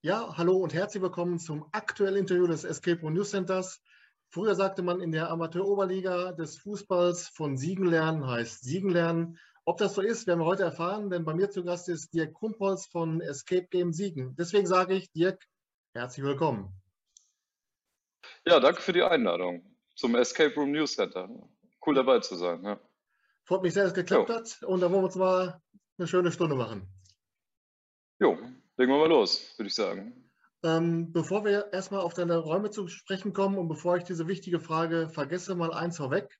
Ja, hallo und herzlich willkommen zum aktuellen Interview des Escape Room News Centers. Früher sagte man in der Amateuroberliga des Fußballs von Siegen lernen heißt Siegen lernen. Ob das so ist, werden wir heute erfahren, denn bei mir zu Gast ist Dirk Krumpholz von Escape Game Siegen. Deswegen sage ich, Dirk, herzlich willkommen. Ja, danke für die Einladung zum Escape Room News Center. Cool dabei zu sein. Ja. Freut mich sehr, dass es geklappt jo. hat und da wollen wir uns mal eine schöne Stunde machen. Jo, legen wir mal los, würde ich sagen. Ähm, bevor wir erstmal auf deine Räume zu sprechen kommen und bevor ich diese wichtige Frage vergesse, mal eins vorweg.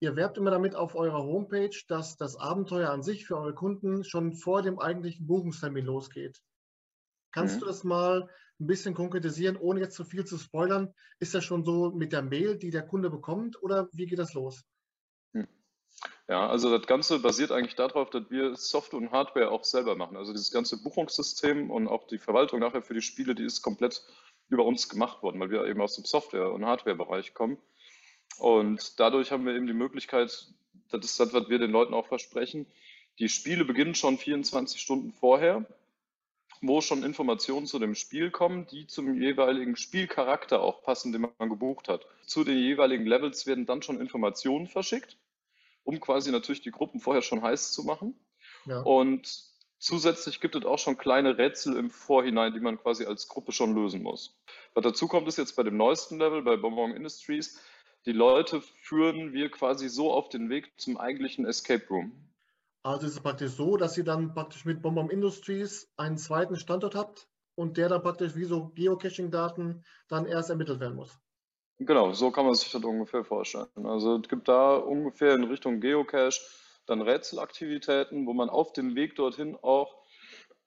Ihr werbt immer damit auf eurer Homepage, dass das Abenteuer an sich für eure Kunden schon vor dem eigentlichen Buchungstermin losgeht. Kannst mhm. du das mal ein bisschen konkretisieren, ohne jetzt zu viel zu spoilern? Ist das schon so mit der Mail, die der Kunde bekommt, oder wie geht das los? Ja, also das Ganze basiert eigentlich darauf, dass wir Software und Hardware auch selber machen. Also dieses ganze Buchungssystem und auch die Verwaltung nachher für die Spiele, die ist komplett über uns gemacht worden, weil wir eben aus dem Software- und Hardware-Bereich kommen. Und dadurch haben wir eben die Möglichkeit, das ist das, was wir den Leuten auch versprechen, die Spiele beginnen schon 24 Stunden vorher, wo schon Informationen zu dem Spiel kommen, die zum jeweiligen Spielcharakter auch passen, den man gebucht hat. Zu den jeweiligen Levels werden dann schon Informationen verschickt um quasi natürlich die Gruppen vorher schon heiß zu machen. Ja. Und zusätzlich gibt es auch schon kleine Rätsel im Vorhinein, die man quasi als Gruppe schon lösen muss. Was dazu kommt, ist jetzt bei dem neuesten Level, bei Bonbon Industries, die Leute führen wir quasi so auf den Weg zum eigentlichen Escape Room. Also ist es praktisch so, dass ihr dann praktisch mit Bonbon Industries einen zweiten Standort habt und der dann praktisch wie so Geocaching-Daten dann erst ermittelt werden muss. Genau, so kann man sich das ungefähr vorstellen. Also es gibt da ungefähr in Richtung Geocache dann Rätselaktivitäten, wo man auf dem Weg dorthin auch,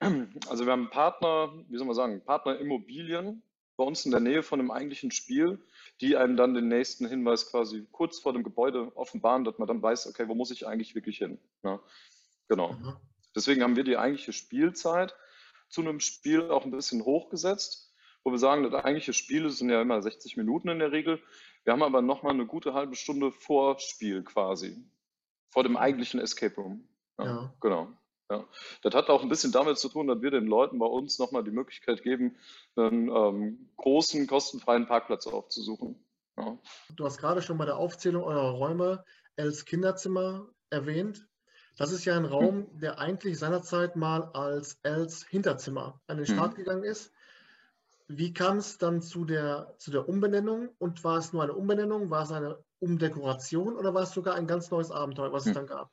also wir haben Partner, wie soll man sagen, Partnerimmobilien bei uns in der Nähe von dem eigentlichen Spiel, die einem dann den nächsten Hinweis quasi kurz vor dem Gebäude offenbaren, dass man dann weiß, okay, wo muss ich eigentlich wirklich hin? Ja, genau. Mhm. Deswegen haben wir die eigentliche Spielzeit zu einem Spiel auch ein bisschen hochgesetzt wo wir sagen, das eigentliche Spiel sind ja immer 60 Minuten in der Regel. Wir haben aber nochmal eine gute halbe Stunde Vorspiel quasi. Vor dem eigentlichen Escape Room. Ja, ja. Genau. Ja. Das hat auch ein bisschen damit zu tun, dass wir den Leuten bei uns nochmal die Möglichkeit geben, einen ähm, großen, kostenfreien Parkplatz aufzusuchen. Ja. Du hast gerade schon bei der Aufzählung eurer Räume Els Kinderzimmer erwähnt. Das ist ja ein Raum, der eigentlich seinerzeit mal als Els Hinterzimmer an den Start mhm. gegangen ist. Wie kam es dann zu der, zu der Umbenennung? Und war es nur eine Umbenennung? War es eine Umdekoration oder war es sogar ein ganz neues Abenteuer, was es hm. dann gab?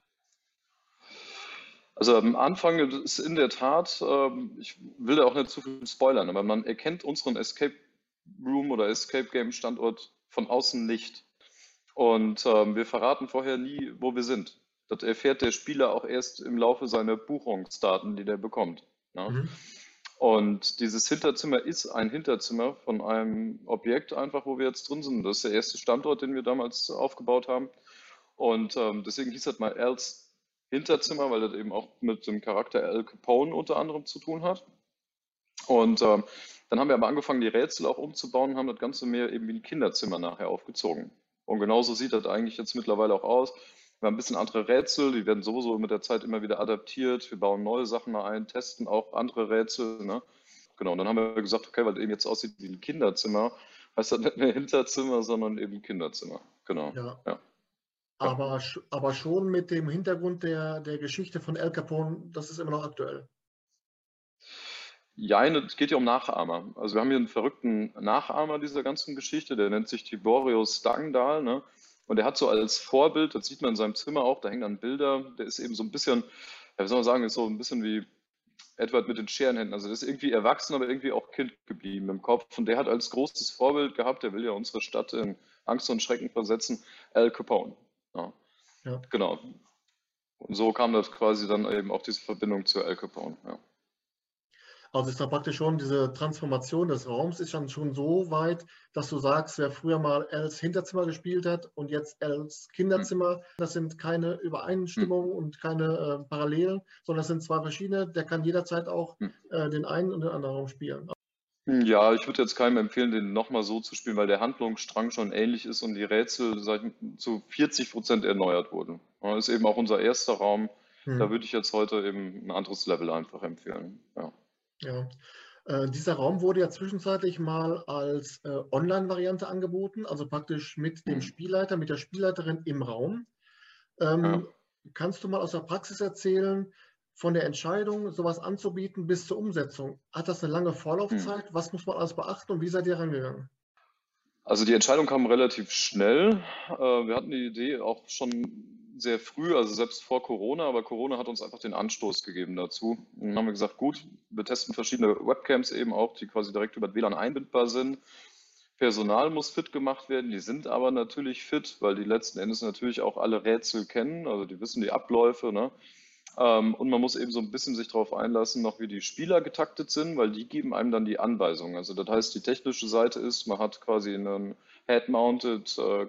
Also am Anfang ist in der Tat, ähm, ich will da auch nicht zu viel spoilern, aber man erkennt unseren Escape Room oder Escape Game Standort von außen nicht. Und ähm, wir verraten vorher nie, wo wir sind. Das erfährt der Spieler auch erst im Laufe seiner Buchungsdaten, die der bekommt. Ne? Mhm. Und dieses Hinterzimmer ist ein Hinterzimmer von einem Objekt einfach, wo wir jetzt drin sind. Das ist der erste Standort, den wir damals aufgebaut haben. Und ähm, deswegen hieß das mal Als Hinterzimmer, weil das eben auch mit dem Charakter Al Capone unter anderem zu tun hat. Und ähm, dann haben wir aber angefangen, die Rätsel auch umzubauen und haben das Ganze mehr eben wie ein Kinderzimmer nachher aufgezogen. Und genauso sieht das eigentlich jetzt mittlerweile auch aus. Wir haben ein bisschen andere Rätsel, die werden sowieso mit der Zeit immer wieder adaptiert. Wir bauen neue Sachen mal ein, testen auch andere Rätsel. Ne? Genau, und dann haben wir gesagt, okay, weil das eben jetzt aussieht wie ein Kinderzimmer, heißt das nicht mehr Hinterzimmer, sondern eben Kinderzimmer. Genau. Ja. ja. Aber, aber schon mit dem Hintergrund der, der Geschichte von El Capone, das ist immer noch aktuell. Ja, es geht ja um Nachahmer. Also wir haben hier einen verrückten Nachahmer dieser ganzen Geschichte, der nennt sich Tiborius Stangdahl. Ne? Und er hat so als Vorbild, das sieht man in seinem Zimmer auch, da hängen dann Bilder, der ist eben so ein bisschen, ja, wie soll man sagen, ist so ein bisschen wie Edward mit den Scherenhänden. Also der ist irgendwie erwachsen, aber irgendwie auch Kind geblieben im Kopf. Und der hat als großes Vorbild gehabt, der will ja unsere Stadt in Angst und Schrecken versetzen, Al Capone. Ja. ja. Genau. Und so kam das quasi dann eben auch diese Verbindung zu Al Capone. Ja. Also ist da praktisch schon diese Transformation des Raums ist dann schon so weit, dass du sagst, wer früher mal Els Hinterzimmer gespielt hat und jetzt Els Kinderzimmer, das sind keine Übereinstimmungen und keine äh, Parallelen, sondern das sind zwei verschiedene. Der kann jederzeit auch äh, den einen und den anderen Raum spielen. Ja, ich würde jetzt keinem empfehlen, den nochmal so zu spielen, weil der Handlungsstrang schon ähnlich ist und die Rätsel ich, zu 40 Prozent erneuert wurden. Das ist eben auch unser erster Raum. Hm. Da würde ich jetzt heute eben ein anderes Level einfach empfehlen. Ja. Ja. Äh, dieser Raum wurde ja zwischenzeitlich mal als äh, Online-Variante angeboten, also praktisch mit dem mhm. Spielleiter, mit der Spielleiterin im Raum. Ähm, ja. Kannst du mal aus der Praxis erzählen, von der Entscheidung, sowas anzubieten, bis zur Umsetzung? Hat das eine lange Vorlaufzeit? Mhm. Was muss man alles beachten und wie seid ihr rangegangen? Also die Entscheidung kam relativ schnell. Äh, wir hatten die Idee auch schon sehr früh, also selbst vor Corona, aber Corona hat uns einfach den Anstoß gegeben dazu. Dann haben wir gesagt, gut, wir testen verschiedene Webcams eben auch, die quasi direkt über WLAN einbindbar sind. Personal muss fit gemacht werden, die sind aber natürlich fit, weil die letzten Endes natürlich auch alle Rätsel kennen, also die wissen die Abläufe. Ne? Ähm, und man muss eben so ein bisschen sich darauf einlassen, noch wie die Spieler getaktet sind, weil die geben einem dann die Anweisungen. Also das heißt, die technische Seite ist, man hat quasi eine Head-Mounted äh,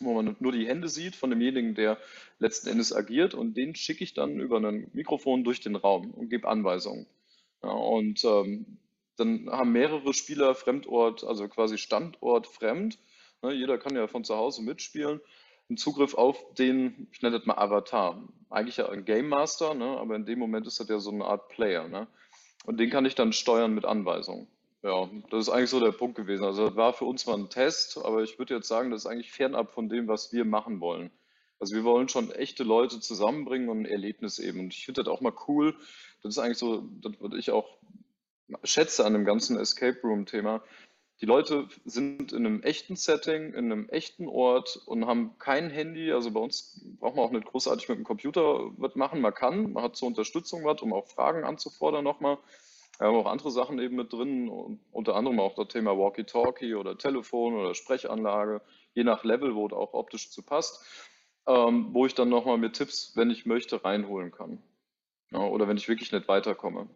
wo man nur die Hände sieht von demjenigen, der letzten Endes agiert und den schicke ich dann über ein Mikrofon durch den Raum und gebe Anweisungen. Ja, und ähm, dann haben mehrere Spieler Fremdort, also quasi Standort fremd. Ne, jeder kann ja von zu Hause mitspielen. Einen Zugriff auf den, ich nenne das mal Avatar. Eigentlich ja ein Game Master, ne, aber in dem Moment ist das ja so eine Art Player. Ne? Und den kann ich dann steuern mit Anweisungen. Ja, das ist eigentlich so der Punkt gewesen. Also das war für uns mal ein Test, aber ich würde jetzt sagen, das ist eigentlich fernab von dem, was wir machen wollen. Also wir wollen schon echte Leute zusammenbringen und ein Erlebnis eben. Und ich finde das auch mal cool. Das ist eigentlich so, das würde ich auch schätze an dem ganzen Escape Room-Thema. Die Leute sind in einem echten Setting, in einem echten Ort und haben kein Handy. Also bei uns braucht man auch nicht großartig mit dem Computer was machen. Man kann, man hat zur Unterstützung was, um auch Fragen anzufordern nochmal. Wir haben auch andere Sachen eben mit drin, unter anderem auch das Thema Walkie-Talkie oder Telefon oder Sprechanlage, je nach Level, wo es auch optisch zu passt, ähm, wo ich dann nochmal mit Tipps, wenn ich möchte, reinholen kann. Oder wenn ich wirklich nicht weiterkomme.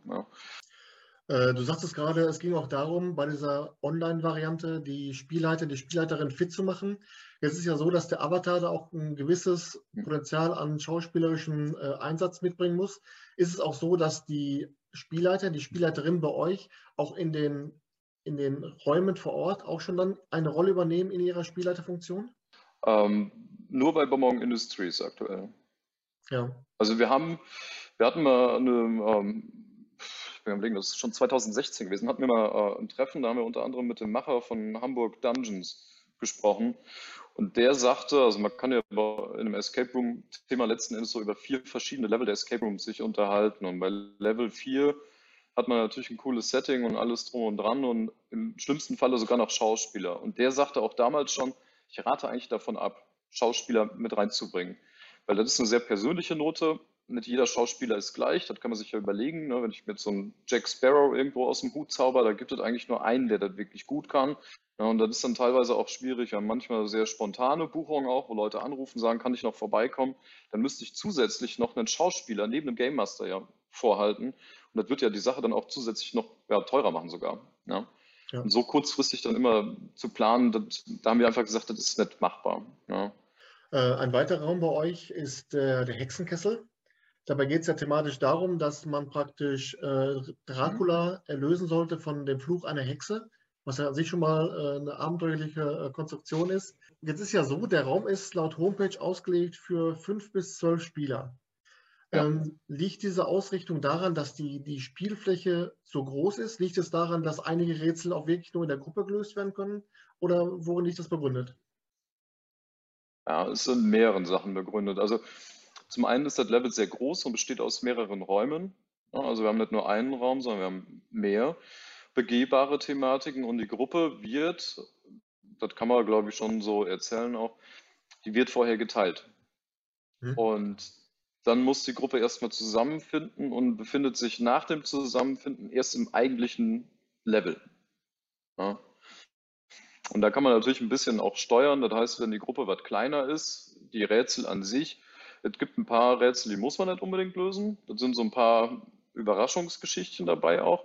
Äh, du sagtest gerade, es ging auch darum, bei dieser Online-Variante die Spielleiter, die Spielleiterin fit zu machen. Jetzt ist ja so, dass der Avatar da auch ein gewisses. Potenzial an schauspielerischem äh, Einsatz mitbringen muss. Ist es auch so, dass die Spielleiter, die Spielleiterin bei euch auch in den, in den Räumen vor Ort auch schon dann eine Rolle übernehmen in ihrer Spielleiterfunktion? Ähm, nur bei Bonbon Industries aktuell. Ja. Also wir haben, wir hatten mal eine, ähm, ich bin am Überlegen, das ist schon 2016 gewesen, hatten wir mal äh, ein Treffen, da haben wir unter anderem mit dem Macher von Hamburg Dungeons gesprochen. Und der sagte, also man kann ja in einem Escape Room-Thema letzten Endes so über vier verschiedene Level der Escape Rooms sich unterhalten. Und bei Level 4 hat man natürlich ein cooles Setting und alles drum und dran und im schlimmsten Falle sogar noch Schauspieler. Und der sagte auch damals schon, ich rate eigentlich davon ab, Schauspieler mit reinzubringen. Weil das ist eine sehr persönliche Note. Nicht jeder Schauspieler ist gleich, das kann man sich ja überlegen. Ne? Wenn ich mit so einem Jack Sparrow irgendwo aus dem Hut zauber, da gibt es eigentlich nur einen, der das wirklich gut kann. Ja, und das ist dann teilweise auch schwierig. Wir haben manchmal sehr spontane Buchungen auch, wo Leute anrufen, sagen, kann ich noch vorbeikommen? Dann müsste ich zusätzlich noch einen Schauspieler neben dem Game Master ja vorhalten. Und das wird ja die Sache dann auch zusätzlich noch ja, teurer machen sogar. Ja. ja. Und so kurzfristig dann immer zu planen, das, da haben wir einfach gesagt, das ist nicht machbar. Ja. Äh, ein weiterer Raum bei euch ist äh, der Hexenkessel. Dabei geht es ja thematisch darum, dass man praktisch äh, Dracula erlösen sollte von dem Fluch einer Hexe was ja an sich schon mal äh, eine abenteuerliche äh, Konstruktion ist. Jetzt ist ja so, der Raum ist laut Homepage ausgelegt für fünf bis zwölf Spieler. Ja. Ähm, liegt diese Ausrichtung daran, dass die, die Spielfläche so groß ist? Liegt es daran, dass einige Rätsel auch wirklich nur in der Gruppe gelöst werden können? Oder worin liegt das begründet? Ja, es sind mehreren Sachen begründet. Also zum einen ist das Level sehr groß und besteht aus mehreren Räumen. Also wir haben nicht nur einen Raum, sondern wir haben mehr begehbare Thematiken und die Gruppe wird, das kann man glaube ich schon so erzählen auch, die wird vorher geteilt. Hm. Und dann muss die Gruppe erstmal zusammenfinden und befindet sich nach dem Zusammenfinden erst im eigentlichen Level. Ja. Und da kann man natürlich ein bisschen auch steuern. Das heißt, wenn die Gruppe was kleiner ist, die Rätsel an sich, es gibt ein paar Rätsel, die muss man nicht unbedingt lösen. Das sind so ein paar Überraschungsgeschichten dabei auch.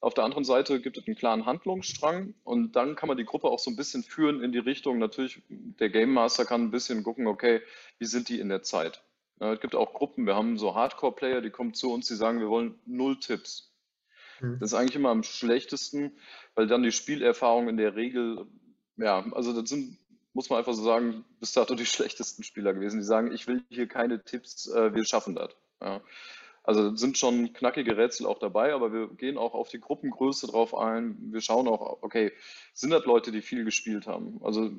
Auf der anderen Seite gibt es einen klaren Handlungsstrang und dann kann man die Gruppe auch so ein bisschen führen in die Richtung. Natürlich, der Game Master kann ein bisschen gucken, okay, wie sind die in der Zeit? Es gibt auch Gruppen, wir haben so Hardcore-Player, die kommen zu uns, die sagen, wir wollen null Tipps. Mhm. Das ist eigentlich immer am schlechtesten, weil dann die Spielerfahrung in der Regel, ja, also das sind, muss man einfach so sagen, bis dato die schlechtesten Spieler gewesen, die sagen, ich will hier keine Tipps, äh, wir schaffen das. Ja. Also sind schon knackige Rätsel auch dabei, aber wir gehen auch auf die Gruppengröße drauf ein. Wir schauen auch, okay, sind das Leute, die viel gespielt haben? Also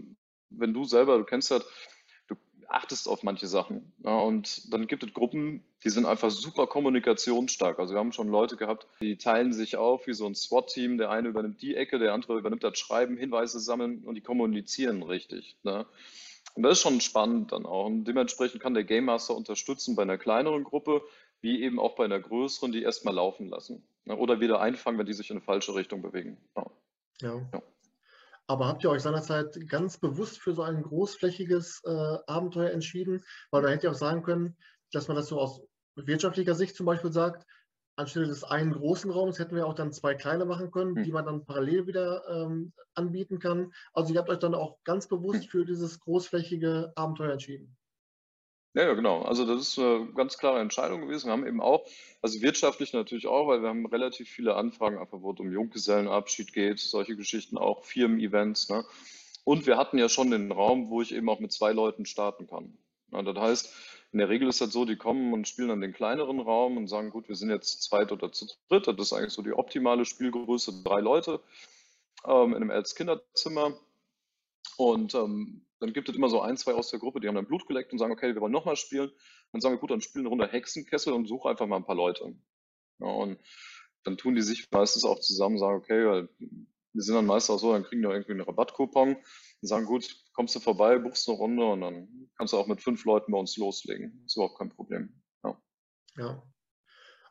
wenn du selber, du kennst das, achtest auf manche Sachen. Ja, und dann gibt es Gruppen, die sind einfach super kommunikationsstark. Also wir haben schon Leute gehabt, die teilen sich auf wie so ein SWAT-Team. Der eine übernimmt die Ecke, der andere übernimmt das Schreiben, Hinweise sammeln und die kommunizieren richtig. Ne? Und das ist schon spannend dann auch. Und dementsprechend kann der Game Master unterstützen bei einer kleineren Gruppe, wie eben auch bei einer größeren, die erstmal laufen lassen. Ne? Oder wieder einfangen, wenn die sich in eine falsche Richtung bewegen. Ja. ja. ja. Aber habt ihr euch seinerzeit ganz bewusst für so ein großflächiges äh, Abenteuer entschieden? Weil da hätte ihr auch sagen können, dass man das so aus wirtschaftlicher Sicht zum Beispiel sagt, anstelle des einen großen Raums hätten wir auch dann zwei kleine machen können, hm. die man dann parallel wieder ähm, anbieten kann. Also ihr habt euch dann auch ganz bewusst für dieses großflächige Abenteuer entschieden. Ja, ja, genau. Also das ist eine ganz klare Entscheidung gewesen. Wir haben eben auch, also wirtschaftlich natürlich auch, weil wir haben relativ viele Anfragen, einfach wo es um Junggesellenabschied geht, solche Geschichten auch, Firmen-Events. Ne? Und wir hatten ja schon den Raum, wo ich eben auch mit zwei Leuten starten kann. Ja, das heißt, in der Regel ist das so, die kommen und spielen dann den kleineren Raum und sagen, gut, wir sind jetzt zu zweit oder zu dritt. Das ist eigentlich so die optimale Spielgröße, drei Leute ähm, in einem Eltern-Kinderzimmer. Und ähm, dann gibt es immer so ein, zwei aus der Gruppe, die haben dann Blut geleckt und sagen, okay, wir wollen nochmal spielen. Dann sagen wir, gut, dann spielen eine Runde Hexenkessel und suche einfach mal ein paar Leute. Ja, und dann tun die sich meistens auch zusammen, sagen, okay, wir sind dann meistens auch so, dann kriegen die irgendwie einen Rabattcoupon und sagen, gut, kommst du vorbei, buchst eine Runde und dann kannst du auch mit fünf Leuten bei uns loslegen. Ist überhaupt kein Problem. Ja. ja.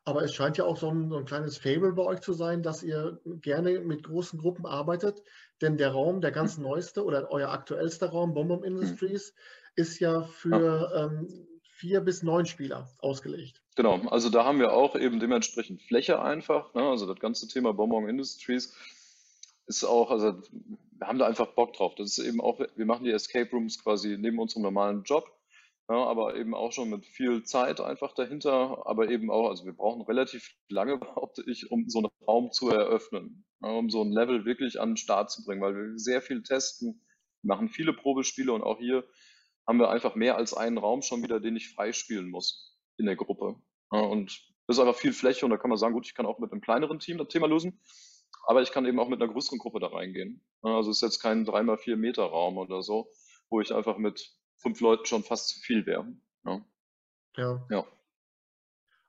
Aber es scheint ja auch so ein, so ein, kleines Fable bei euch zu sein, dass ihr gerne mit großen Gruppen arbeitet. Denn der Raum, der ganz neueste oder euer aktuellster Raum, Bomb hm. Industries, ist ja für ja. Ähm, vier bis neun Spieler ausgelegt. Genau, also da haben wir auch eben dementsprechend Fläche einfach. Ne? Also das ganze Thema Bonbon Industries ist auch, also wir haben da einfach Bock drauf. Das ist eben auch, wir machen die Escape Rooms quasi neben unserem normalen Job. Ja, aber eben auch schon mit viel Zeit einfach dahinter, aber eben auch, also wir brauchen relativ lange, behaupte ich, um so einen Raum zu eröffnen, ja, um so ein Level wirklich an den Start zu bringen, weil wir sehr viel testen, machen viele Probespiele und auch hier haben wir einfach mehr als einen Raum schon wieder, den ich freispielen muss in der Gruppe. Ja, und das ist einfach viel Fläche und da kann man sagen, gut, ich kann auch mit einem kleineren Team das Thema lösen, aber ich kann eben auch mit einer größeren Gruppe da reingehen. Also es ist jetzt kein 3x4 Meter Raum oder so, wo ich einfach mit fünf Leuten schon fast zu viel wäre. Ja. ja. ja.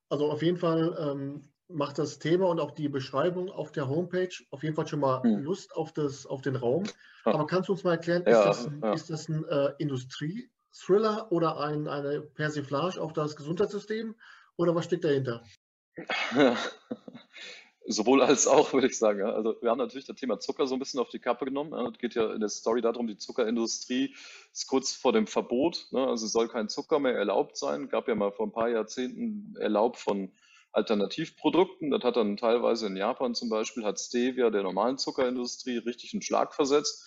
Also auf jeden Fall ähm, macht das Thema und auch die Beschreibung auf der Homepage auf jeden Fall schon mal hm. Lust auf, das, auf den Raum. Aber kannst du uns mal erklären, ist das ein, ja. ist das ein äh, Industrie-Thriller oder ein, eine Persiflage auf das Gesundheitssystem oder was steckt dahinter? Sowohl als auch, würde ich sagen. Also wir haben natürlich das Thema Zucker so ein bisschen auf die Kappe genommen. Es geht ja in der Story darum, die Zuckerindustrie ist kurz vor dem Verbot. Ne? Also es soll kein Zucker mehr erlaubt sein. Gab ja mal vor ein paar Jahrzehnten Erlaub von Alternativprodukten. Das hat dann teilweise in Japan zum Beispiel, hat Stevia der normalen Zuckerindustrie richtig einen Schlag versetzt.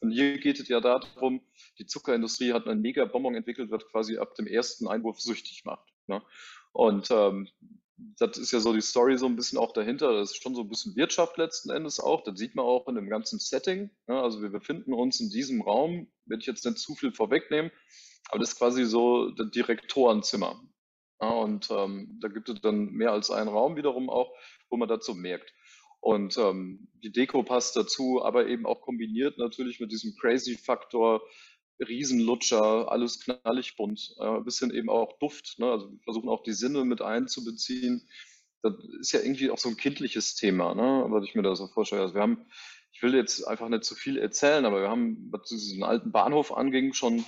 Und hier geht es ja darum, die Zuckerindustrie hat einen Mega-Bonbon entwickelt, was quasi ab dem ersten Einwurf süchtig macht. Ne? Und ähm, das ist ja so die Story so ein bisschen auch dahinter. Das ist schon so ein bisschen Wirtschaft letzten Endes auch. Das sieht man auch in dem ganzen Setting. Ja, also wir befinden uns in diesem Raum, will ich jetzt nicht zu viel vorwegnehmen, aber das ist quasi so das Direktorenzimmer. Und ähm, da gibt es dann mehr als einen Raum wiederum auch, wo man dazu merkt. Und ähm, die Deko passt dazu, aber eben auch kombiniert natürlich mit diesem Crazy-Faktor, Riesenlutscher, alles knallig bunt, äh, ein bisschen eben auch Duft. Ne? Also wir versuchen auch die Sinne mit einzubeziehen. Das ist ja irgendwie auch so ein kindliches Thema, ne? was ich mir da so vorstelle. Also wir haben, ich will jetzt einfach nicht zu viel erzählen, aber wir haben, was diesen alten Bahnhof anging, schon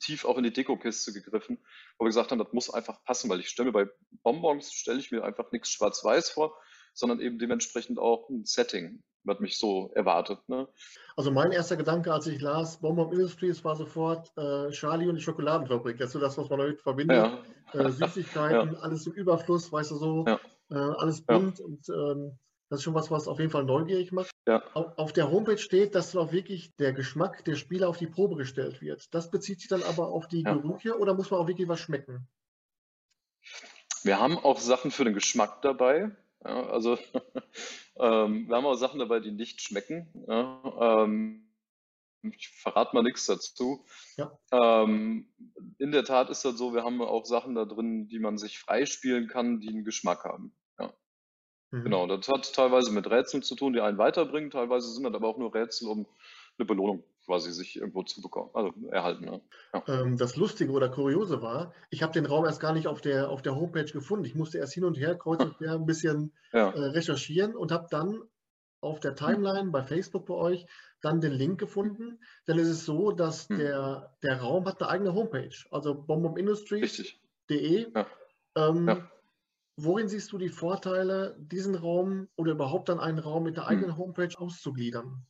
tief auch in die Dekokiste gegriffen, wo wir gesagt haben, das muss einfach passen, weil ich stelle mir bei Bonbons, stelle ich mir einfach nichts schwarz-weiß vor, sondern eben dementsprechend auch ein Setting was mich so erwartet. Ne? Also mein erster Gedanke, als ich las Bonbon Industries, war sofort äh, Charlie und die Schokoladenfabrik. Das ist so das, was man damit verbindet. Ja. Äh, Süßigkeiten, ja. alles im Überfluss, weißt du so, ja. äh, alles bunt und ähm, das ist schon was, was auf jeden Fall neugierig macht. Auf, auf der Homepage steht, dass dann auch wirklich der Geschmack der Spieler auf die Probe gestellt wird. Das bezieht sich dann aber auf die Gerüche oder muss man auch wirklich was schmecken? Wir haben auch Sachen für den Geschmack dabei. Ja, also ähm, wir haben auch Sachen dabei, die nicht schmecken. Ja, ähm, ich verrate mal nichts dazu. Ja. Ähm, in der Tat ist das so, wir haben auch Sachen da drin, die man sich freispielen kann, die einen Geschmack haben. Mhm. Genau, das hat teilweise mit Rätseln zu tun, die einen weiterbringen, teilweise sind das aber auch nur Rätsel, um eine Belohnung quasi sich irgendwo zu bekommen, also erhalten. Ne? Ja. Ähm, das Lustige oder Kuriose war, ich habe den Raum erst gar nicht auf der, auf der Homepage gefunden. Ich musste erst hin und her kreuz und quer ein bisschen Ja. äh, recherchieren und habe dann auf der Timeline bei Facebook bei euch dann den Link gefunden. Ist es so, dass Hm. der, der Raum hat eine eigene Homepage, also bombomindustries.de. Ja. Ähm, Ja. Worin siehst du die Vorteile, diesen Raum oder überhaupt dann einen Raum mit der Hm. eigenen Homepage auszugliedern?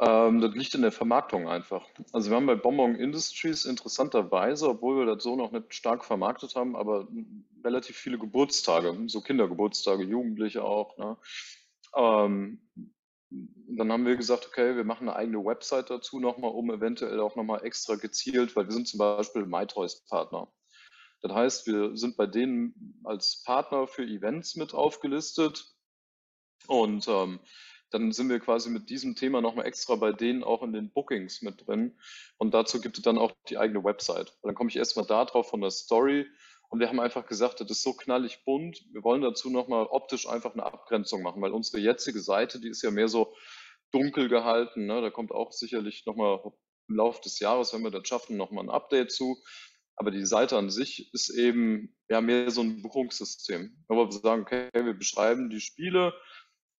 Ähm, das liegt in der Vermarktung einfach. Also wir haben bei Bonbon Industries interessanterweise, obwohl wir das so noch nicht stark vermarktet haben, aber relativ viele Geburtstage, so Kindergeburtstage, Jugendliche auch. Ne? Ähm, dann haben wir gesagt, okay, wir machen eine eigene Website dazu nochmal, um eventuell auch nochmal extra gezielt, weil wir sind zum Beispiel MyToys Partner. Das heißt, wir sind bei denen als Partner für Events mit aufgelistet und ähm, dann sind wir quasi mit diesem Thema nochmal extra bei denen auch in den Bookings mit drin. Und dazu gibt es dann auch die eigene Website. Und dann komme ich erstmal da drauf von der Story. Und wir haben einfach gesagt, das ist so knallig bunt. Wir wollen dazu nochmal optisch einfach eine Abgrenzung machen, weil unsere jetzige Seite, die ist ja mehr so dunkel gehalten. Ne? Da kommt auch sicherlich nochmal im Laufe des Jahres, wenn wir das schaffen, nochmal ein Update zu. Aber die Seite an sich ist eben ja mehr so ein Buchungssystem. Aber wir sagen, okay, wir beschreiben die Spiele,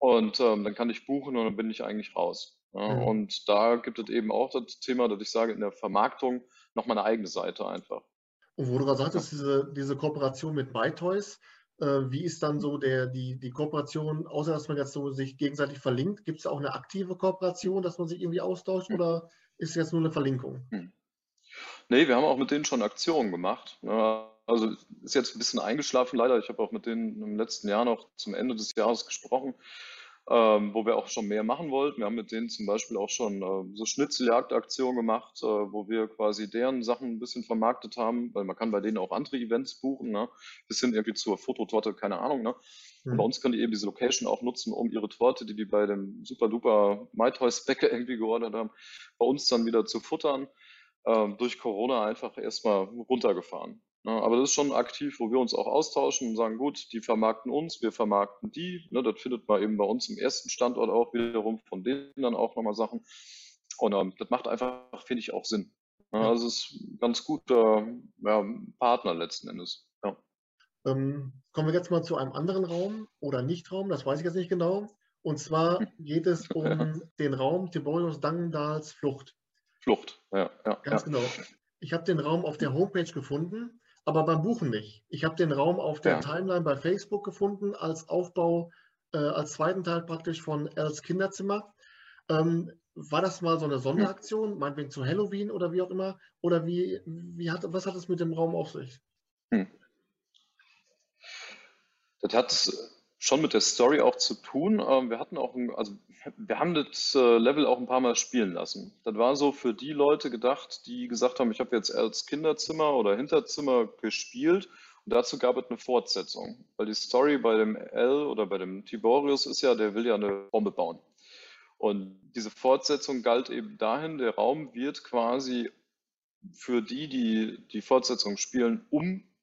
und ähm, dann kann ich buchen und dann bin ich eigentlich raus. Ja, Mhm. Und da gibt es eben auch das Thema, dass ich sage, in der Vermarktung noch mal eine eigene Seite einfach. Und wo du gerade sagtest, diese, diese Kooperation mit MyToys, äh, wie ist dann so der, die, die Kooperation, außer dass man jetzt so sich gegenseitig verlinkt, gibt es auch eine aktive Kooperation, dass man sich irgendwie austauscht oder ist es jetzt nur eine Verlinkung? Nee, wir haben auch mit denen schon Aktionen gemacht. Ne? Also ist jetzt ein bisschen eingeschlafen leider. Ich habe auch mit denen im letzten Jahr noch zum Ende des Jahres gesprochen, ähm, wo wir auch schon mehr machen wollten. Wir haben mit denen zum Beispiel auch schon äh, so Schnitzeljagdaktionen gemacht, äh, wo wir quasi deren Sachen ein bisschen vermarktet haben, weil man kann bei denen auch andere Events buchen, ne? bis hin irgendwie zur Fototorte, keine Ahnung. Ne? Und bei Mhm. uns können die eben diese Location auch nutzen, um ihre Torte, die die bei dem super duper MyToys Bäcker irgendwie geordert haben, bei uns dann wieder zu futtern. Ähm, durch Corona einfach erstmal runtergefahren. Ne? Aber das ist schon aktiv, wo wir uns auch austauschen und sagen, gut, die vermarkten uns, wir vermarkten die. Ne? Das findet man eben bei uns im ersten Standort auch wiederum, von denen dann auch nochmal Sachen. Und ähm, das macht einfach, finde ich, auch Sinn. Ne? Ja. Also es ist ein ganz guter ja, Partner letzten Endes. Ja. Ähm, kommen wir jetzt mal zu einem anderen Raum oder Nicht-Raum, das weiß ich jetzt nicht genau. Und zwar geht es um den Raum Tiborius Dangendals Flucht. Flucht, ja, ja, Ganz ja. genau. Ich habe den Raum auf der Homepage gefunden, aber beim Buchen nicht. Ich habe den Raum auf der Ja. Timeline bei Facebook gefunden als Aufbau, äh, als zweiten Teil praktisch von Els Kinderzimmer. Ähm, war das mal so eine Sonderaktion, meinetwegen zu Halloween oder wie auch immer? Oder wie, wie hat, was hat es mit dem Raum auf sich? Das hat schon mit der Story auch zu tun. Ähm, Wir hatten auch, ein, also wir haben das äh, Level auch ein paar Mal spielen lassen. Das war so für die Leute gedacht, die gesagt haben, ich habe jetzt als Kinderzimmer oder Hinterzimmer gespielt und dazu gab es eine Fortsetzung. Weil die Story bei dem L oder bei dem Tiborius ist ja, der will ja eine Bombe bauen. Und diese Fortsetzung galt eben dahin, der Raum wird quasi für die, die die Fortsetzung spielen,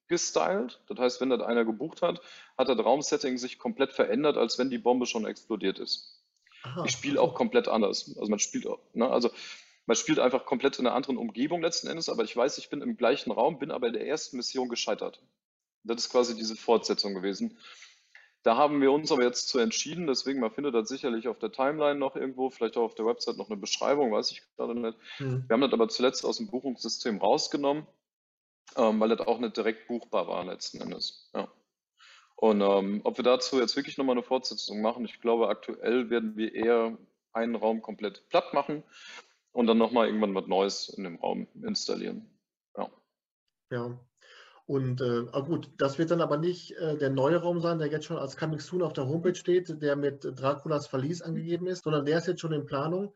umgestylt. Das heißt, wenn das einer gebucht hat, hat das Raumsetting sich komplett verändert, als wenn die Bombe schon explodiert ist. Aha, Ich spiele auch komplett anders. Also man spielt ne, also man spielt einfach komplett in einer anderen Umgebung letzten Endes, aber ich weiß, ich bin im gleichen Raum, bin aber in der ersten Mission gescheitert. Das ist quasi diese Fortsetzung gewesen. Da haben wir uns aber jetzt zu entschieden, deswegen, man findet das sicherlich auf der Timeline noch irgendwo, vielleicht auch auf der Website noch eine Beschreibung, weiß ich gerade nicht. Hm. Wir haben das aber zuletzt aus dem Buchungssystem rausgenommen, ähm, weil das auch nicht direkt buchbar war letzten Endes. Ja. Und ähm, ob wir dazu jetzt wirklich nochmal eine Fortsetzung machen, ich glaube, aktuell werden wir eher einen Raum komplett platt machen und dann nochmal irgendwann was Neues in dem Raum installieren. Ja. Ja. Und äh, gut, das wird dann aber nicht äh, der neue Raum sein, der jetzt schon als Coming Soon auf der Homepage steht, der mit Draculas Verlies angegeben ist, sondern der ist jetzt schon in Planung.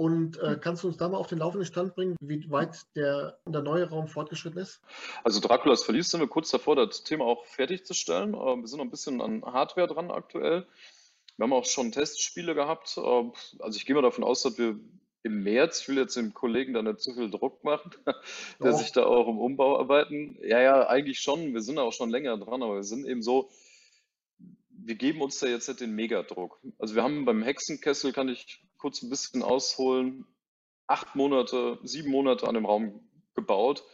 Und äh, kannst du uns da mal auf den laufenden Stand bringen, wie weit der, der neue Raum fortgeschritten ist? Also Draculas Verlies sind wir kurz davor, das Thema auch fertigzustellen. Äh, Wir sind noch ein bisschen an Hardware dran aktuell. Wir haben auch schon Testspiele gehabt. Äh, Also ich gehe mal davon aus, dass wir im März. Ich will jetzt dem Kollegen da nicht zu viel Druck machen, der sich da auch im Umbau arbeiten. Ja, ja, eigentlich schon. Wir sind auch schon länger dran, aber wir sind eben so, wir geben uns da jetzt nicht den Megadruck. Also wir haben beim Hexenkessel, kann ich kurz ein bisschen ausholen, acht Monate, sieben Monate an dem Raum gebaut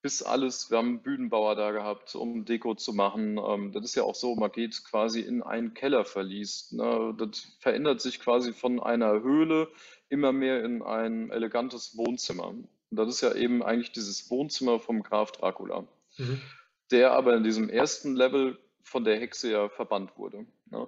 bis alles, wir haben einen Bühnenbauer da gehabt, um Deko zu machen. Ähm, das ist ja auch so, man geht quasi in einen Kellerverlies. Ne? Das verändert sich quasi von einer Höhle immer mehr in ein elegantes Wohnzimmer. Und das ist ja eben eigentlich dieses Wohnzimmer vom Graf Dracula, mhm. der aber in diesem ersten Level von der Hexe ja verbannt wurde. Ne?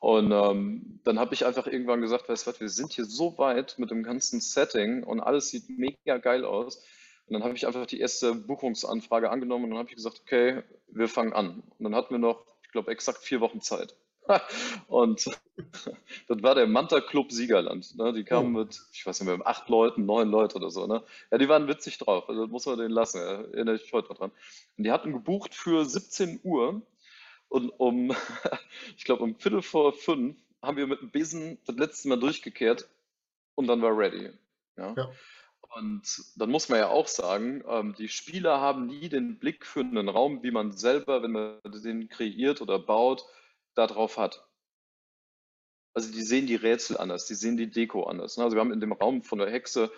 Und ähm, dann habe ich einfach irgendwann gesagt, weißt du was, wir sind hier so weit mit dem ganzen Setting und alles sieht mega geil aus und dann habe ich einfach die erste Buchungsanfrage angenommen und dann habe ich gesagt, okay, wir fangen an. Und dann hatten wir noch, ich glaube, exakt vier Wochen Zeit. und das war der Manta Club Siegerland. Ne? Die kamen oh. mit, ich weiß nicht mehr, mit acht Leuten, neun Leute oder so. Ne? Ja, die waren witzig drauf. Also muss man den lassen. Ja? Erinnere ich heute noch dran. Und die hatten gebucht für 17 Uhr. Und um, ich glaube, um Viertel vor fünf haben wir mit dem Besen das letzte Mal durchgekehrt und dann war ready. Ja. ja. Und dann muss man ja auch sagen, ähm, die Spieler haben nie den Blick für einen Raum, wie man selber, wenn man den kreiert oder baut, darauf hat. Also die sehen die Rätsel anders, die sehen die Deko anders. Ne? Also wir haben in dem Raum von der Hexe,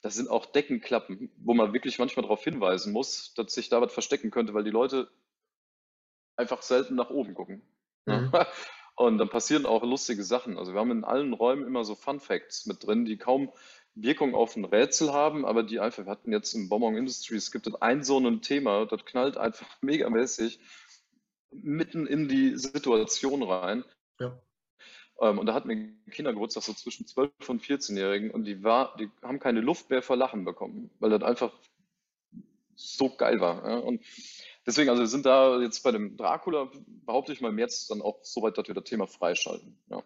da sind auch Deckenklappen, wo man wirklich manchmal darauf hinweisen muss, dass sich da was verstecken könnte, weil die Leute einfach selten nach oben gucken. Ne? Mhm. Und dann passieren auch lustige Sachen. Also wir haben in allen Räumen immer so Fun Facts mit drin, die kaum Wirkung auf ein Rätsel haben, aber die einfach, wir hatten jetzt im Bonbon Industries, gibt es ein so ein Thema, das knallt einfach megamäßig mitten in die Situation rein. Ja. Ähm, und da hatten wir Kindergeburtstag so zwischen 12 und 14-Jährigen und die, war, die haben keine Luft mehr vor Lachen bekommen, weil das einfach so geil war. Ja? Und deswegen, also wir sind da jetzt bei dem Dracula, behaupte ich mal, jetzt dann auch so weit, dass wir das Thema freischalten. Ja.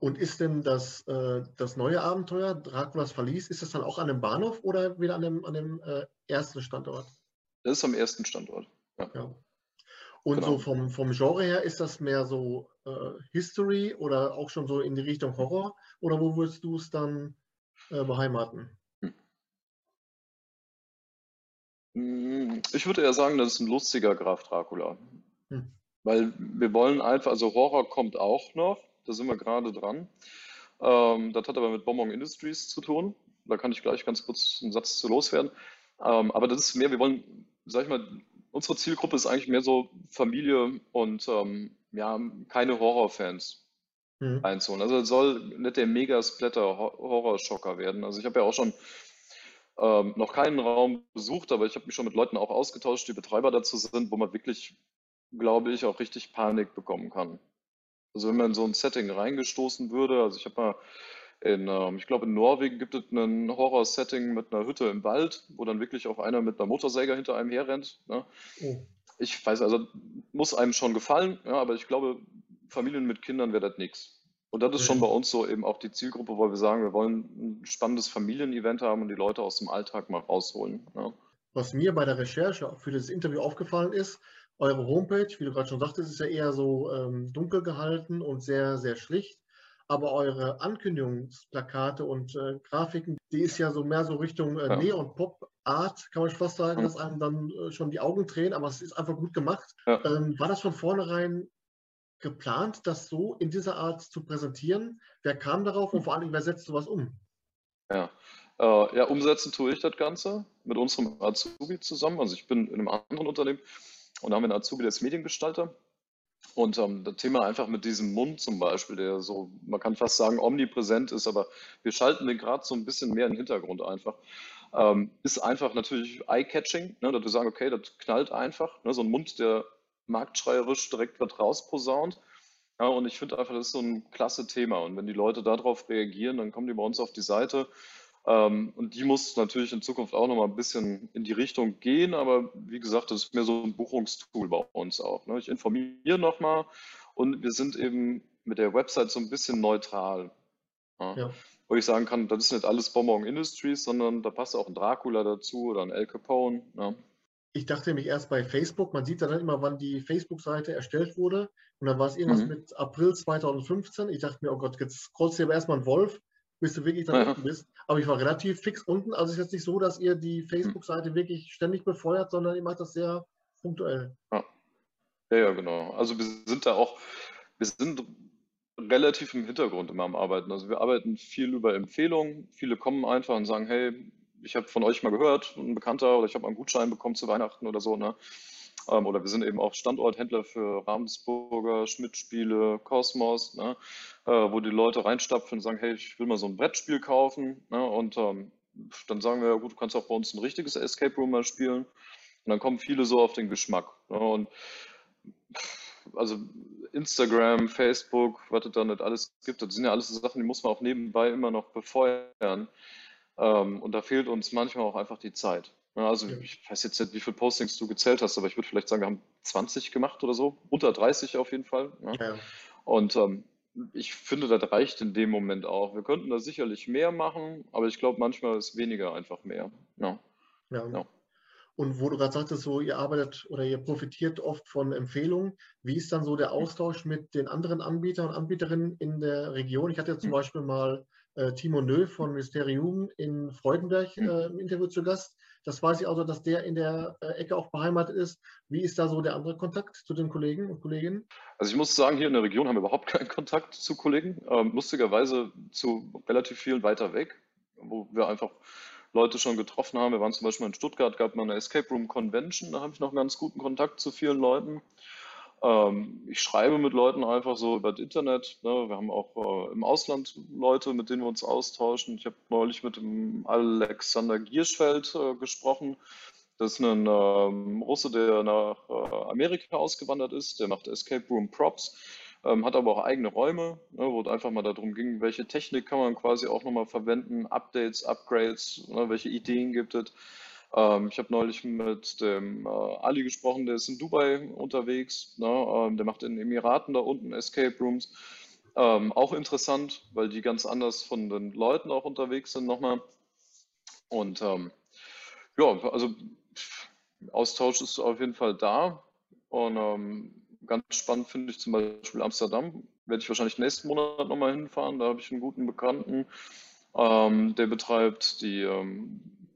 Und ist denn das, äh, das neue Abenteuer, Draculas Verlies, ist das dann auch an dem Bahnhof oder wieder an dem, an dem äh, ersten Standort? Das ist am ersten Standort. Ja. ja. Und genau. so vom, vom Genre her, ist das mehr so äh, History oder auch schon so in die Richtung Horror? Oder wo würdest du es dann äh, beheimaten? Ich würde eher sagen, das ist ein lustiger Graf Dracula. Hm. Weil wir wollen einfach, also Horror kommt auch noch, da sind wir gerade dran. Ähm, das hat aber mit Bonbon Industries zu tun. Da kann ich gleich ganz kurz einen Satz zu loswerden. Ähm, aber das ist mehr, wir wollen, sag ich mal, unsere Zielgruppe ist eigentlich mehr so Familie und ähm, ja, keine Horrorfans mhm. einzuholen. Also es soll nicht der Mega-Splatter-Horrorschocker werden. Also ich habe ja auch schon ähm, noch keinen Raum besucht, aber ich habe mich schon mit Leuten auch ausgetauscht, die Betreiber dazu sind, wo man wirklich, glaube ich, auch richtig Panik bekommen kann. Also wenn man in so ein Setting reingestoßen würde, also ich habe mal in, ähm, ich glaube in Norwegen gibt es ein Horror-Setting mit einer Hütte im Wald, wo dann wirklich auch einer mit einer Motorsäger hinter einem herrennt. Ne? Oh. Ich weiß, also muss einem schon gefallen, ja, aber ich glaube, Familien mit Kindern wäre das nichts. Und das ist schon mhm. bei uns so eben auch die Zielgruppe, weil wir sagen, wir wollen ein spannendes Familienevent haben und die Leute aus dem Alltag mal rausholen. Ja. Was mir bei der Recherche für das Interview aufgefallen ist, eure Homepage, wie du gerade schon sagtest, ist ja eher so ähm, dunkel gehalten und sehr, sehr schlicht. Aber eure Ankündigungsplakate und äh, Grafiken, die ist ja so mehr so Richtung äh, ja. Neon-Pop-Art, kann man fast sagen, mhm. dass einem dann äh, schon die Augen drehen, aber es ist einfach gut gemacht. Ja. Ähm, war das von vornherein geplant, das so in dieser Art zu präsentieren? Wer kam darauf und vor allem, wer setzt sowas um? Ja, äh, ja, umsetzen tue ich das Ganze mit unserem Azubi zusammen. Also ich bin in einem anderen Unternehmen und da haben wir einen Azubi, der ist Mediengestalter. Und ähm, das Thema einfach mit diesem Mund zum Beispiel, der so, man kann fast sagen, omnipräsent ist, aber wir schalten den gerade so ein bisschen mehr in den Hintergrund einfach. Ähm, ist einfach natürlich eye-catching, ne, dass wir sagen, okay, das knallt einfach. Ne, so ein Mund, der marktschreierisch direkt was rausposaunt. Ja, und ich finde einfach, das ist so ein klasse Thema. Und wenn die Leute darauf reagieren, dann kommen die bei uns auf die Seite ähm, und die muss natürlich in Zukunft auch noch mal ein bisschen in die Richtung gehen, aber wie gesagt, das ist mehr so ein Buchungstool bei uns auch. Ne? Ich informiere noch mal und wir sind eben mit der Website so ein bisschen neutral. Ja? Ja. Wo ich sagen kann, das ist nicht alles Bonbon Industries, sondern da passt auch ein Dracula dazu oder ein El Capone. Ich dachte nämlich erst bei Facebook, man sieht dann immer, wann die Facebook-Seite erstellt wurde. Und dann war es irgendwas mhm. mit April 2015. Ich dachte mir, oh Gott, jetzt scrollst du aber erstmal ein Wolf bis du wirklich dann unten bist. Aber ich war relativ fix unten. Also es ist jetzt nicht so, dass ihr die hm. Facebook-Seite wirklich ständig befeuert, sondern ihr macht das sehr punktuell. Ja. ja, ja, genau. Also wir sind da auch, wir sind relativ im Hintergrund immer am Arbeiten. Also wir arbeiten viel über Empfehlungen. Viele kommen einfach und sagen, hey, ich habe von euch mal gehört, ein Bekannter, oder ich habe einen Gutschein bekommen zu Weihnachten oder so. Ne? Ähm, oder wir sind eben auch Standorthändler für Ravensburger, Schmidt-Spiele, Kosmos, ne? äh, wo die Leute reinstapfen und sagen, hey, ich will mal so ein Brettspiel kaufen. Ne? Und ähm, dann sagen wir, gut, du kannst auch bei uns ein richtiges Escape Room mal spielen. Und dann kommen viele so auf den Geschmack. Ne? Und also Instagram, Facebook, was es da nicht alles gibt, das sind ja alles so Sachen, die muss man auch nebenbei immer noch befeuern. Ähm, und da fehlt uns manchmal auch einfach die Zeit. Also ich weiß jetzt nicht, wie viele Postings du gezählt hast, aber ich würde vielleicht sagen, wir haben 20 gemacht oder so, unter 30 auf jeden Fall. Ja. Ja. Und ähm, ich finde, das reicht in dem Moment auch. Wir könnten da sicherlich mehr machen, aber ich glaube, manchmal ist weniger einfach mehr. Ja. ja. Und wo du gerade sagtest, so ihr arbeitet oder ihr profitiert oft von Empfehlungen, wie ist dann so der Austausch mit den anderen Anbietern und Anbieterinnen in der Region? Ich hatte ja zum hm. Beispiel mal äh, Timo Nö von Mysterium in Freudenberg hm. äh, im Interview zu Gast. Das weiß ich auch, dass der in der äh, Ecke auch beheimatet ist. Wie ist da so der andere Kontakt zu den Kollegen und Kolleginnen? Also ich muss sagen, hier in der Region haben wir überhaupt keinen Kontakt zu Kollegen. Ähm, lustigerweise zu relativ vielen weiter weg, wo wir einfach Leute schon getroffen haben. Wir waren zum Beispiel in Stuttgart, gab mal eine Escape Room Convention, da habe ich noch einen ganz guten Kontakt zu vielen Leuten. Ähm, ich schreibe mit Leuten einfach so über das Internet. Ne? Wir haben auch äh, im Ausland Leute, mit denen wir uns austauschen. Ich habe neulich mit dem Alexander Gierschfeld äh, gesprochen. Das ist ein ähm, Russe, der nach äh, Amerika ausgewandert ist. Der macht Escape Room Props, ähm, hat aber auch eigene Räume, ne, wo es einfach mal darum ging, welche Technik kann man quasi auch nochmal verwenden, Updates, Upgrades, ne, welche Ideen gibt es. Ähm, ich habe neulich mit dem äh, Ali gesprochen, der ist in Dubai unterwegs. Ne? Ähm, der macht in den Emiraten da unten Escape Rooms. Ähm, auch interessant, weil die ganz anders von den Leuten auch unterwegs sind nochmal. Und ähm, ja, also Austausch ist auf jeden Fall da. Und ähm, ganz spannend finde ich zum Beispiel Amsterdam. Werde ich wahrscheinlich nächsten Monat nochmal hinfahren. Da habe ich einen guten Bekannten, ähm, der betreibt die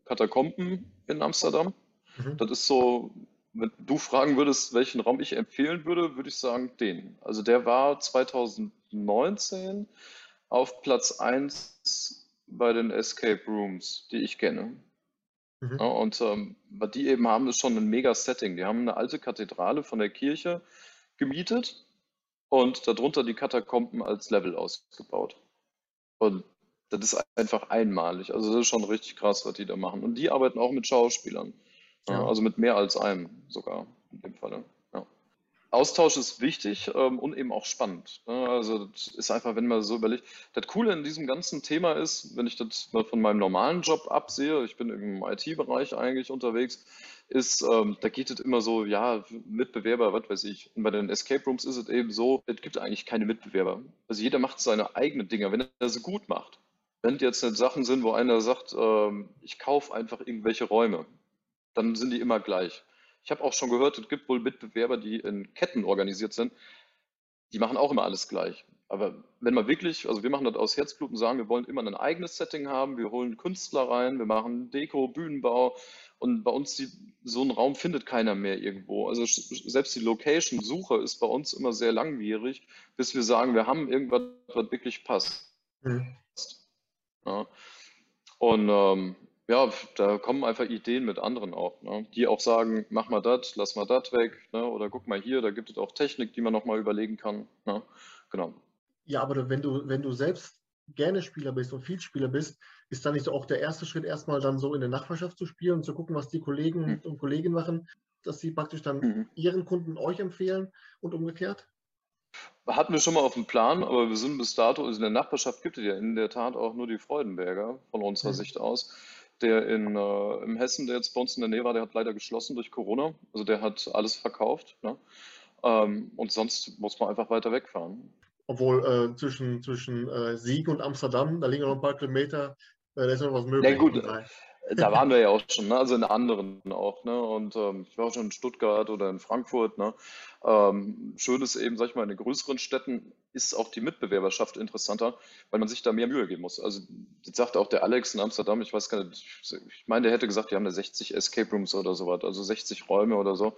Katakomben in Amsterdam. Mhm. Das ist so, wenn du fragen würdest, welchen Raum ich empfehlen würde, würde ich sagen den. Also der war 2019 auf Platz 1 bei den Escape Rooms, die ich kenne. Mhm. Ja, und ähm, was die eben haben, ist schon ein mega Setting. Die haben eine alte Kathedrale von der Kirche gemietet und darunter die Katakomben als Level ausgebaut. Und das ist einfach einmalig. Also das ist schon richtig krass, was die da machen. Und die arbeiten auch mit Schauspielern. Ja. Also mit mehr als einem sogar in dem Fall. Ja. Austausch ist wichtig ähm, und eben auch spannend. Ne? Also das ist einfach, wenn man so überlegt. Das Coole in diesem ganzen Thema ist, wenn ich das mal von meinem normalen Job absehe, ich bin im IT-Bereich eigentlich unterwegs, ist, ähm, da geht es immer so, ja, Mitbewerber, was weiß ich. Und bei den Escape Rooms ist es eben so, es gibt eigentlich keine Mitbewerber. Also jeder macht seine eigenen Dinge, wenn er sie gut macht. Wenn jetzt nicht Sachen sind, wo einer sagt, ähm, ich kaufe einfach irgendwelche Räume, dann sind die immer gleich. Ich habe auch schon gehört, es gibt wohl Mitbewerber, die in Ketten organisiert sind, die machen auch immer alles gleich. Aber wenn man wirklich, also wir machen das aus Herzblut und sagen, wir wollen immer ein eigenes Setting haben, wir holen Künstler rein, wir machen Deko, Bühnenbau und bei uns die, so einen Raum findet keiner mehr irgendwo. Also selbst die Location-Suche ist bei uns immer sehr langwierig, bis wir sagen, wir haben irgendwas, was wirklich passt. Mhm. Ja. Und ähm, ja, da kommen einfach Ideen mit anderen auch, ne? die auch sagen, mach mal das, lass mal das weg, ne? oder guck mal hier, da gibt es auch Technik, die man nochmal überlegen kann. Ne? Genau. Ja, aber wenn du, wenn du selbst gerne Spieler bist und viel Spieler bist, ist dann nicht auch der erste Schritt erstmal dann so in der Nachbarschaft zu spielen und zu gucken, was die Kollegen mhm. und Kolleginnen machen, dass sie praktisch dann mhm. ihren Kunden euch empfehlen und umgekehrt? Hatten wir schon mal auf dem Plan, aber wir sind bis dato, also in der Nachbarschaft gibt es ja in der Tat auch nur die Freudenberger von unserer mhm. Sicht aus. Der in, äh, im Hessen, der jetzt bei uns in der Nähe war, der hat leider geschlossen durch Corona. Also der hat alles verkauft. Ne? Ähm, und sonst muss man einfach weiter wegfahren. Obwohl äh, zwischen, zwischen äh, Siegen und Amsterdam, da liegen noch ein paar Kilometer, äh, da ist noch was möglich. Ja, gut, da waren wir ja auch schon, ne? also in anderen auch. Ne? Und ähm, ich war auch schon in Stuttgart oder in Frankfurt. Ne? Ähm, schön ist eben, sag ich mal, in den größeren Städten ist auch die Mitbewerberschaft interessanter, weil man sich da mehr Mühe geben muss. Also jetzt sagt auch der Alex in Amsterdam, ich weiß gar nicht, ich meine, der hätte gesagt, die haben da 60 Escape Rooms oder sowas, also 60 Räume oder so.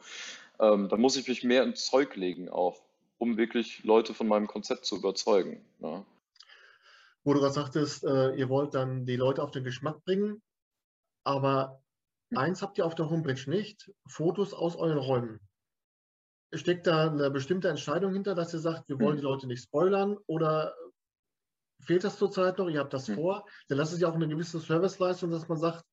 Ähm, da muss ich mich mehr ins Zeug legen auch, um wirklich Leute von meinem Konzept zu überzeugen. Ja. Wo du gerade sagtest, äh, ihr wollt dann die Leute auf den Geschmack bringen, aber hm. eins habt ihr auf der Homepage nicht, Fotos aus euren Räumen. Steckt da eine bestimmte Entscheidung hinter, dass ihr sagt, wir wollen hm. die Leute nicht spoilern oder fehlt das zurzeit noch, ihr habt das hm. vor? Dann lasst es ja auch eine gewisse Serviceleistung, dass man sagt,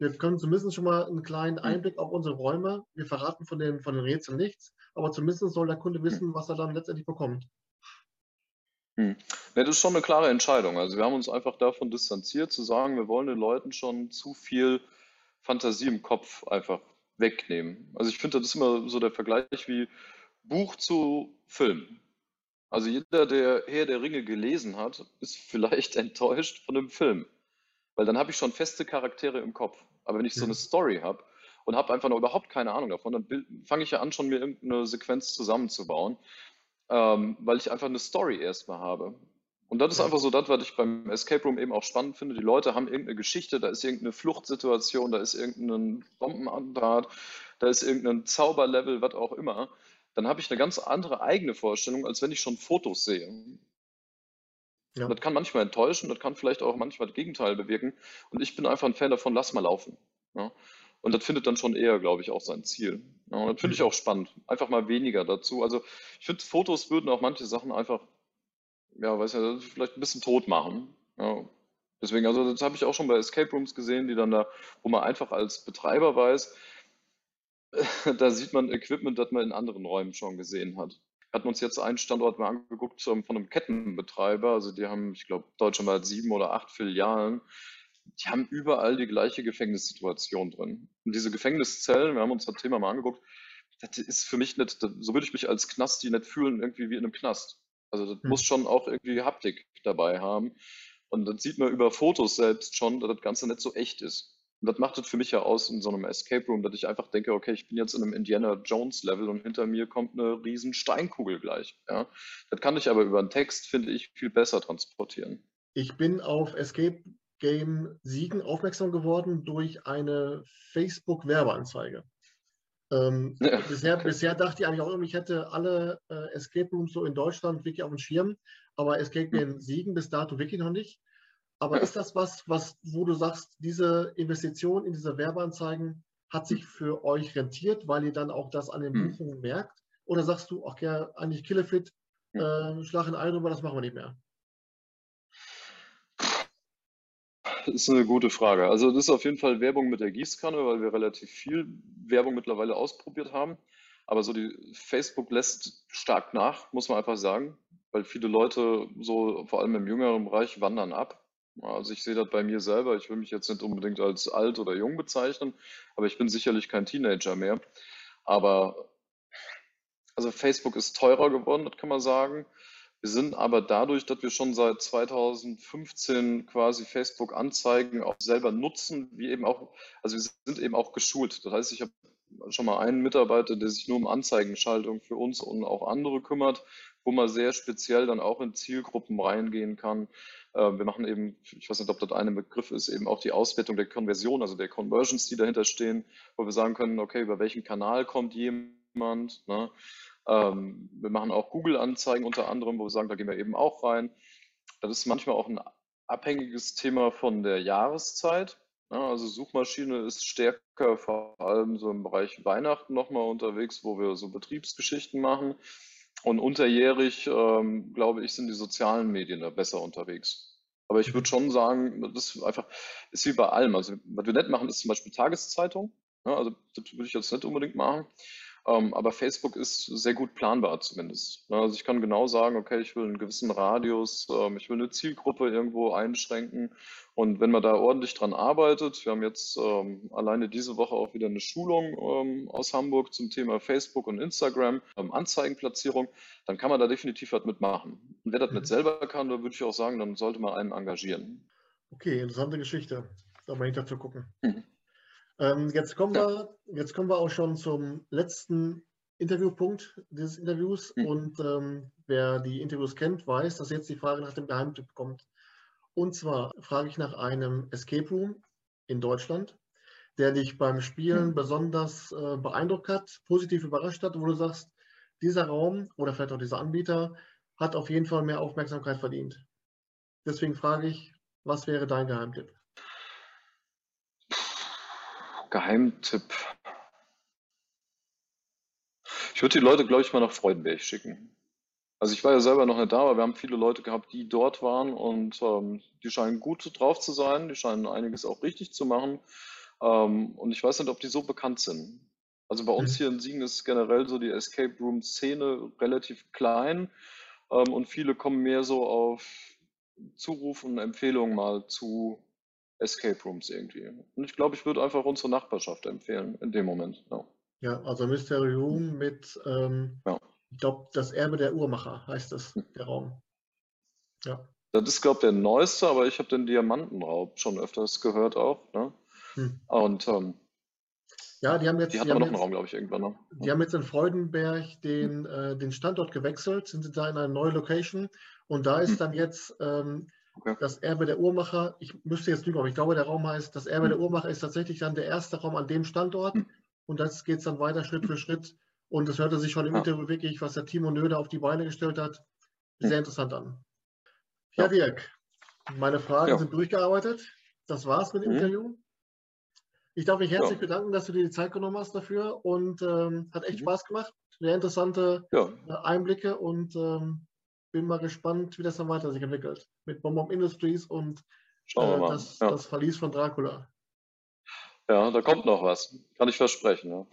wir können zumindest schon mal einen kleinen Einblick auf unsere Räume. Wir verraten von den, von den Rätseln nichts, aber zumindest soll der Kunde wissen, was er dann letztendlich bekommt. Hm. Ja, das ist schon eine klare Entscheidung. Also wir haben uns einfach davon distanziert, zu sagen, wir wollen den Leuten schon zu viel Fantasie im Kopf einfach wegnehmen. Also ich finde, das ist immer so der Vergleich wie Buch zu Film. Also jeder, der Herr der Ringe gelesen hat, ist vielleicht enttäuscht von dem Film. Weil dann habe ich schon feste Charaktere im Kopf. Aber wenn ich so eine Story habe und habe einfach noch überhaupt keine Ahnung davon, dann fange ich ja an, schon mir irgendeine Sequenz zusammenzubauen ähm, weil ich einfach eine Story erstmal habe. Und das ist einfach so das, was ich beim Escape Room eben auch spannend finde. Die Leute haben irgendeine Geschichte, da ist irgendeine Fluchtsituation, da ist irgendein Bombenattentat, da ist irgendein Zauberlevel, was auch immer. Dann habe ich eine ganz andere eigene Vorstellung, als wenn ich schon Fotos sehe. Ja. Das kann manchmal enttäuschen, das kann vielleicht auch manchmal das Gegenteil bewirken. Und ich bin einfach ein Fan davon, lass mal laufen. Ja. Und das findet dann schon eher, glaube ich, auch sein Ziel. Ja, und das finde ich mhm. auch spannend. Einfach mal weniger dazu. Also ich finde, Fotos würden auch manche Sachen einfach, ja, weiß ja, vielleicht ein bisschen tot machen. Ja. Deswegen, also das habe ich auch schon bei Escape Rooms gesehen, die dann da, wo man einfach als Betreiber weiß, da sieht man Equipment, das man in anderen Räumen schon gesehen hat. Wir hatten uns jetzt einen Standort mal angeguckt von einem Kettenbetreiber, also die haben, ich glaube, deutschlandweit sieben oder acht Filialen die haben überall die gleiche Gefängnissituation drin. Und diese Gefängniszellen, wir haben uns das Thema mal angeguckt, das ist für mich nicht, so würde ich mich als Knasti nicht fühlen, irgendwie wie in einem Knast. Also das hm. muss schon auch irgendwie Haptik dabei haben. Und das sieht man über Fotos selbst schon, dass das Ganze nicht so echt ist. Und das macht es für mich ja aus in so einem Escape Room, dass ich einfach denke, okay, ich bin jetzt in einem Indiana Jones Level und hinter mir kommt eine riesen Steinkugel gleich. Ja? Das kann ich aber über einen Text, finde ich, viel besser transportieren. Ich bin auf Escape Game Siegen aufmerksam geworden durch eine Facebook-Werbeanzeige. Ähm, ja. bisher, bisher dachte ich eigentlich auch, ich hätte alle äh, Escape Rooms so in Deutschland wirklich auf dem Schirm, aber Escape Game Siegen bis dato wirklich noch nicht. Aber ist das was, was, wo du sagst, diese Investition in diese Werbeanzeigen hat sich für euch rentiert, weil ihr dann auch das an den hm. Buchungen merkt? Oder sagst du, ach ja, eigentlich Killefit, äh, Schlag in Ei drüber, das machen wir nicht mehr? Ist eine gute Frage. Also das ist auf jeden Fall Werbung mit der Gießkanne, weil wir relativ viel Werbung mittlerweile ausprobiert haben. Aber so die Facebook lässt stark nach, muss man einfach sagen, weil viele Leute so vor allem im jüngeren Bereich wandern ab. Also ich sehe das bei mir selber. Ich will mich jetzt nicht unbedingt als alt oder jung bezeichnen, aber ich bin sicherlich kein Teenager mehr. Aber also Facebook ist teurer geworden, das kann man sagen. Wir sind aber dadurch, dass wir schon seit 2015 quasi Facebook-Anzeigen auch selber nutzen, wie eben auch, also wir sind eben auch geschult. Das heißt, ich habe schon mal einen Mitarbeiter, der sich nur um Anzeigenschaltung für uns und auch andere kümmert, wo man sehr speziell dann auch in Zielgruppen reingehen kann. Ähm, wir machen eben, ich weiß nicht, ob das ein Begriff ist, eben auch die Auswertung der Konversion, also der Conversions, die dahinter stehen, wo wir sagen können, okay, über welchen Kanal kommt jemand, ne? Ähm, wir machen auch Google-Anzeigen unter anderem, wo wir sagen, da gehen wir eben auch rein. Das ist manchmal auch ein abhängiges Thema von der Jahreszeit. Ja, also Suchmaschine ist stärker vor allem so im Bereich Weihnachten nochmal unterwegs, wo wir so Betriebsgeschichten machen. Und unterjährig, ähm, glaube ich, sind die sozialen Medien da besser unterwegs. Aber ich würde schon sagen, das ist einfach, ist wie bei allem. Also, was wir nicht machen, ist zum Beispiel Tageszeitung. Ja, also, das würde ich jetzt nicht unbedingt machen. Ähm, aber Facebook ist sehr gut planbar zumindest. Also ich kann genau sagen, okay, ich will einen gewissen Radius, ähm, ich will eine Zielgruppe irgendwo einschränken. Und wenn man da ordentlich dran arbeitet, wir haben jetzt ähm, alleine diese Woche auch wieder eine Schulung ähm, aus Hamburg zum Thema Facebook und Instagram, ähm, Anzeigenplatzierung, dann kann man da definitiv was mitmachen. Und wer das mhm. nicht selber kann, da würde ich auch sagen, dann sollte man einen engagieren. Okay, interessante Geschichte. da mal hinter zu gucken. Mhm. Ähm, jetzt, kommen wir, jetzt kommen wir auch schon zum letzten Interviewpunkt dieses Interviews. Mhm. Und ähm, wer die Interviews kennt, weiß, dass jetzt die Frage nach dem Geheimtipp kommt. Und zwar frage ich nach einem Escape Room in Deutschland, der dich beim Spielen mhm. besonders äh, beeindruckt hat, positiv überrascht hat, wo du sagst, dieser Raum oder vielleicht auch dieser Anbieter hat auf jeden Fall mehr Aufmerksamkeit verdient. Deswegen frage ich, was wäre dein Geheimtipp? Geheimtipp. Ich würde die Leute, glaube ich, mal nach Freudenberg schicken. Also ich war ja selber noch nicht da, aber wir haben viele Leute gehabt, die dort waren und ähm, die scheinen gut drauf zu sein, die scheinen einiges auch richtig zu machen. Ähm, und ich weiß nicht, ob die so bekannt sind. Also bei uns mhm. hier in Siegen ist generell so die Escape Room Szene relativ klein ähm, und viele kommen mehr so auf Zuruf und Empfehlungen mal zu Escape Rooms irgendwie. Und ich glaube, ich würde einfach unsere Nachbarschaft empfehlen in dem Moment. Ja, ja also Mystery Room mit, ähm, ja. ich glaube, das Erbe der Uhrmacher heißt das, hm. der Raum. Ja. Das ist, glaube ich, der neueste, aber ich habe den Diamantenraub schon öfters gehört auch. Ne? Hm. Und ähm, ja, die haben jetzt. Die hatten aber noch einen Raum, glaube ich, irgendwann noch. Die haben jetzt in Freudenberg den, äh, den Standort gewechselt, sind da in eine neue Location und da ist hm. dann jetzt ähm, okay. das Erbe der Uhrmacher. Ich müsste jetzt lügen, aber ich glaube, der Raum heißt, das Erbe der Uhrmacher ist tatsächlich dann der erste Raum an dem Standort hm. und das geht dann weiter Schritt für Schritt. Und das hörte sich schon im ja. Interview wirklich, was der Timo Nöde auf die Beine gestellt hat, hm. sehr interessant an. Ja, Dirk, meine Fragen ja. sind durchgearbeitet. Das war's mit dem mhm. Interview. Ich darf mich herzlich ja. bedanken, dass du dir die Zeit genommen hast dafür und ähm, hat echt mhm. Spaß gemacht. Sehr interessante ja. Äh, Einblicke und ähm, bin mal gespannt, wie das dann weiter sich entwickelt mit Bomb Industries und äh, das, ja. das, Verlies von Dracula. Ja, da kommt noch was. Kann ich versprechen.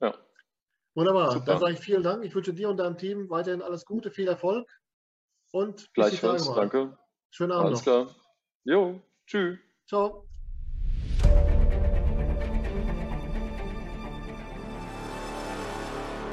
Ja. Wunderbar. Super. Dann sage ich vielen Dank. Ich wünsche dir und deinem Team weiterhin alles Gute, viel Erfolg und gleichfalls. Danke. Schönen Abend. Alles noch. klar. Jo, tschüss. Ciao.